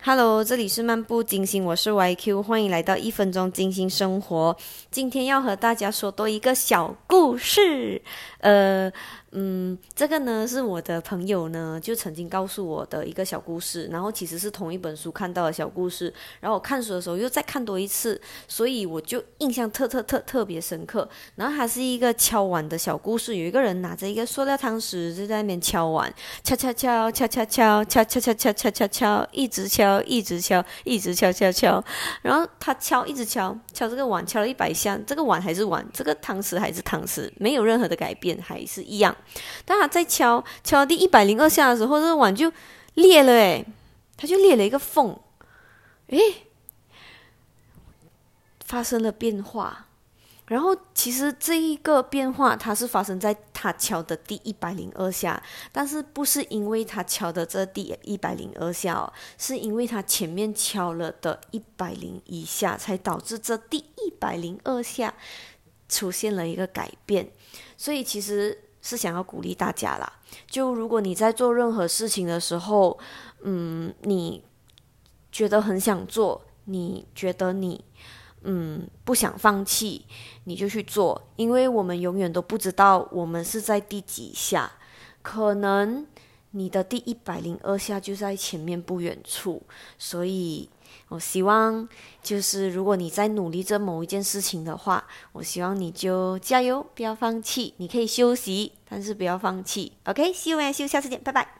Hello，这里是漫步金星，我是 YQ，欢迎来到一分钟金星生活。今天要和大家说多一个小故事，呃。嗯，这个呢是我的朋友呢，就曾经告诉我的一个小故事，然后其实是同一本书看到的小故事，然后我看书的时候又再看多一次，所以我就印象特特特特别深刻。然后还是一个敲碗的小故事，有一个人拿着一个塑料汤匙就在那边敲碗，敲敲敲敲敲敲敲敲敲敲敲敲，一直敲一直敲一直敲敲敲，然后他敲一直敲敲这个碗，敲了一百下，这个碗还是碗，这个汤匙还是汤匙，没有任何的改变，还是一样。当他在敲敲第一百零二下的时候，这个碗就裂了，诶，它就裂了一个缝，诶，发生了变化。然后其实这一个变化，它是发生在他敲的第一百零二下，但是不是因为他敲的这第一百零二下，哦是因为他前面敲了的一百零一下，才导致这第一百零二下出现了一个改变。所以其实。是想要鼓励大家啦，就如果你在做任何事情的时候，嗯，你觉得很想做，你觉得你嗯不想放弃，你就去做，因为我们永远都不知道我们是在第几下，可能你的第一百零二下就在前面不远处，所以。我希望，就是如果你在努力着某一件事情的话，我希望你就加油，不要放弃。你可以休息，但是不要放弃。OK，See you，see you，下次见，拜拜。